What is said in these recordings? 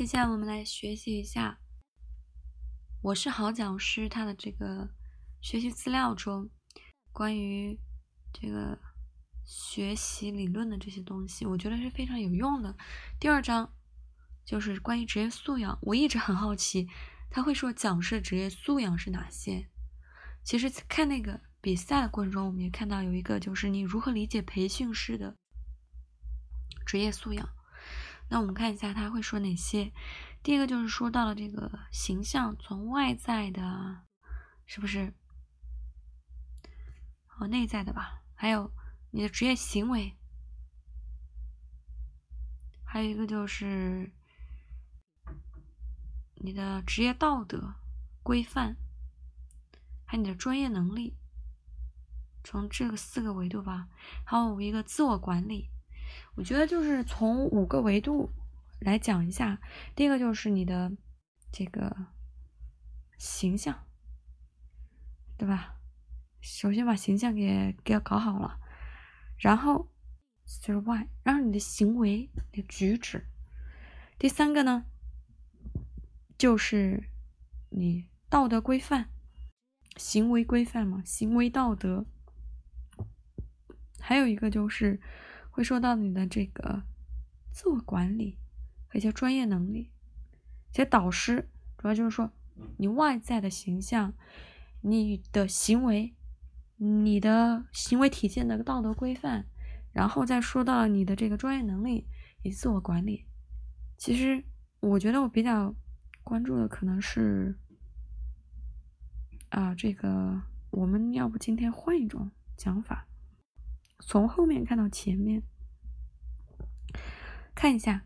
接下来我们来学习一下《我是好讲师》他的这个学习资料中关于这个学习理论的这些东西，我觉得是非常有用的。第二章就是关于职业素养，我一直很好奇，他会说讲师职业素养是哪些？其实看那个比赛的过程中，我们也看到有一个就是你如何理解培训师的职业素养。那我们看一下他会说哪些。第一个就是说到了这个形象，从外在的，是不是？和内在的吧。还有你的职业行为，还有一个就是你的职业道德规范，还有你的专业能力。从这个四个维度吧，还有一个自我管理。我觉得就是从五个维度来讲一下。第一个就是你的这个形象，对吧？首先把形象给给搞好了，然后就是外，然后你的行为、你举止。第三个呢，就是你道德规范、行为规范嘛，行为道德。还有一个就是。会说到你的这个自我管理和一些专业能力。其实导师主要就是说你外在的形象、你的行为、你的行为体现的道德规范，然后再说到你的这个专业能力以及自我管理。其实我觉得我比较关注的可能是啊，这个我们要不今天换一种讲法。从后面看到前面，看一下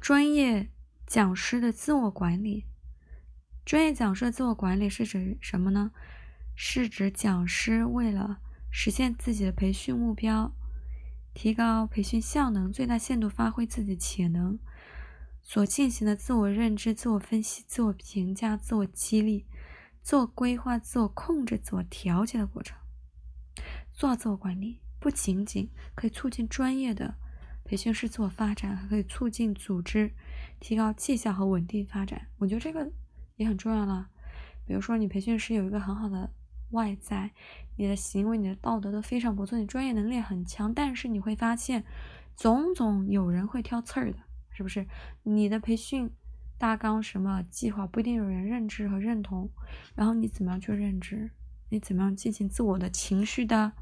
专业讲师的自我管理。专业讲师的自我管理是指什么呢？是指讲师为了实现自己的培训目标，提高培训效能，最大限度发挥自己的潜能，所进行的自我认知、自我分析、自我评价、自我激励、自我规划、自我控制、自我调节的过程，做好自我管理。不仅仅可以促进专业的培训师自我发展，还可以促进组织提高绩效和稳定发展。我觉得这个也很重要了。比如说，你培训师有一个很好的外在，你的行为、你的道德都非常不错，你专业能力很强，但是你会发现，总总有人会挑刺儿的，是不是？你的培训大纲、什么计划不一定有人认知和认同，然后你怎么样去认知？你怎么样进行自我的情绪的？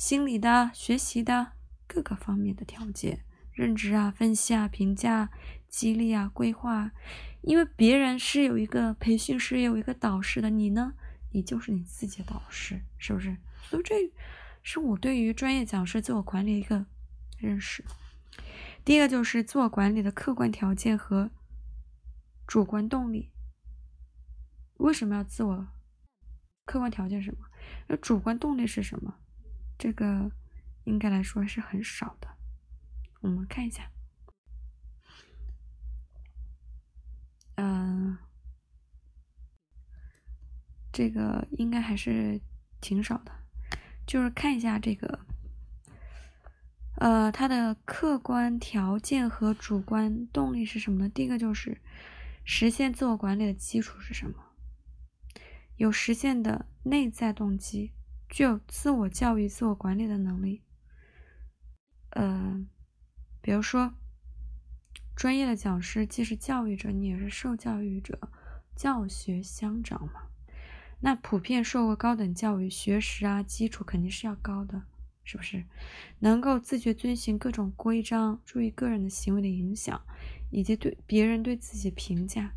心理的、学习的各个方面的调节、认知啊、分析啊、评价、激励啊、规划，因为别人是有一个培训师，有一个导师的，你呢，你就是你自己的导师，是不是？所以这是我对于专业讲师自我管理一个认识。第一个就是自我管理的客观条件和主观动力。为什么要自我？客观条件是什么？那主观动力是什么？这个应该来说是很少的，我们看一下，嗯，这个应该还是挺少的，就是看一下这个，呃，它的客观条件和主观动力是什么呢？第一个就是实现自我管理的基础是什么？有实现的内在动机。具有自我教育、自我管理的能力。呃，比如说，专业的讲师既是教育者，你也是受教育者，教学相长嘛。那普遍受过高等教育，学识啊基础肯定是要高的，是不是？能够自觉遵循各种规章，注意个人的行为的影响，以及对别人对自己评价，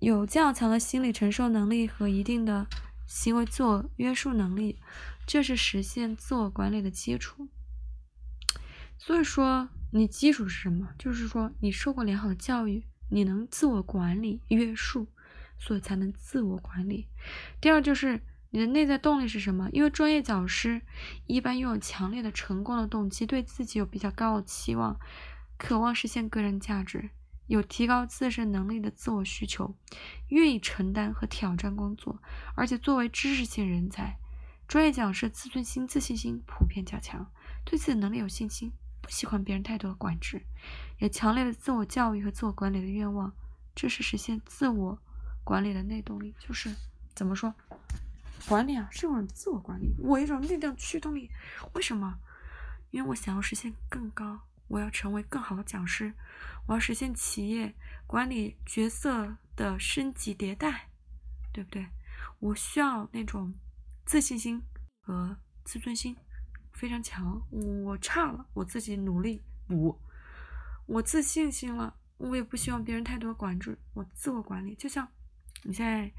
有较强的心理承受能力和一定的。行为自我约束能力，这是实现自我管理的基础。所以说，你基础是什么？就是说，你受过良好的教育，你能自我管理约束，所以才能自我管理。第二，就是你的内在动力是什么？因为专业讲师一般拥有强烈的成功的动机，对自己有比较高的期望，渴望实现个人价值。有提高自身能力的自我需求，愿意承担和挑战工作，而且作为知识性人才，专业讲师自尊心、自信心普遍较强，对自己能力有信心，不喜欢别人太多的管制，也强烈的自我教育和自我管理的愿望。这是实现自我管理的内动力。就是怎么说，管理啊，是一种自我管理，我一种力量驱动力。为什么？因为我想要实现更高，我要成为更好的讲师，我要实现企业管理角色的升级迭代，对不对？我需要那种自信心和自尊心非常强。我差了，我自己努力补。我自信心了，我也不希望别人太多管制。我自我管理，就像你现在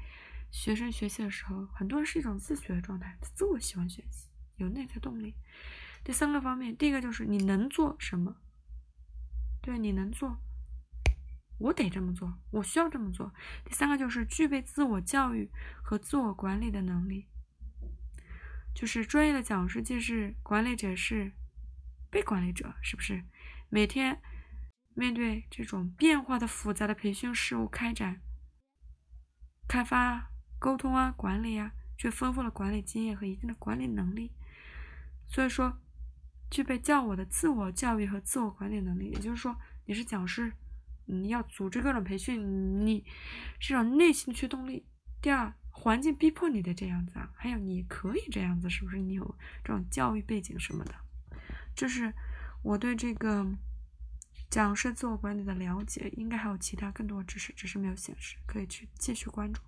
学生学习的时候，很多人是一种自学的状态，自我喜欢学习，有内在动力。第三个方面，第一个就是你能做什么，对，你能做，我得这么做，我需要这么做。第三个就是具备自我教育和自我管理的能力，就是专业的讲师既是管理者，是被管理者，是不是？每天面对这种变化的复杂的培训事务开展、开发、沟通啊、管理啊，却丰富了管理经验和一定的管理能力，所以说。具备较我的自我教育和自我管理能力，也就是说，你是讲师，你要组织各种培训，你这种内心驱动力。第二，环境逼迫你的这样子啊，还有你可以这样子，是不是？你有这种教育背景什么的，就是我对这个讲师自我管理的了解，应该还有其他更多的知识，只是没有显示，可以去继续关注。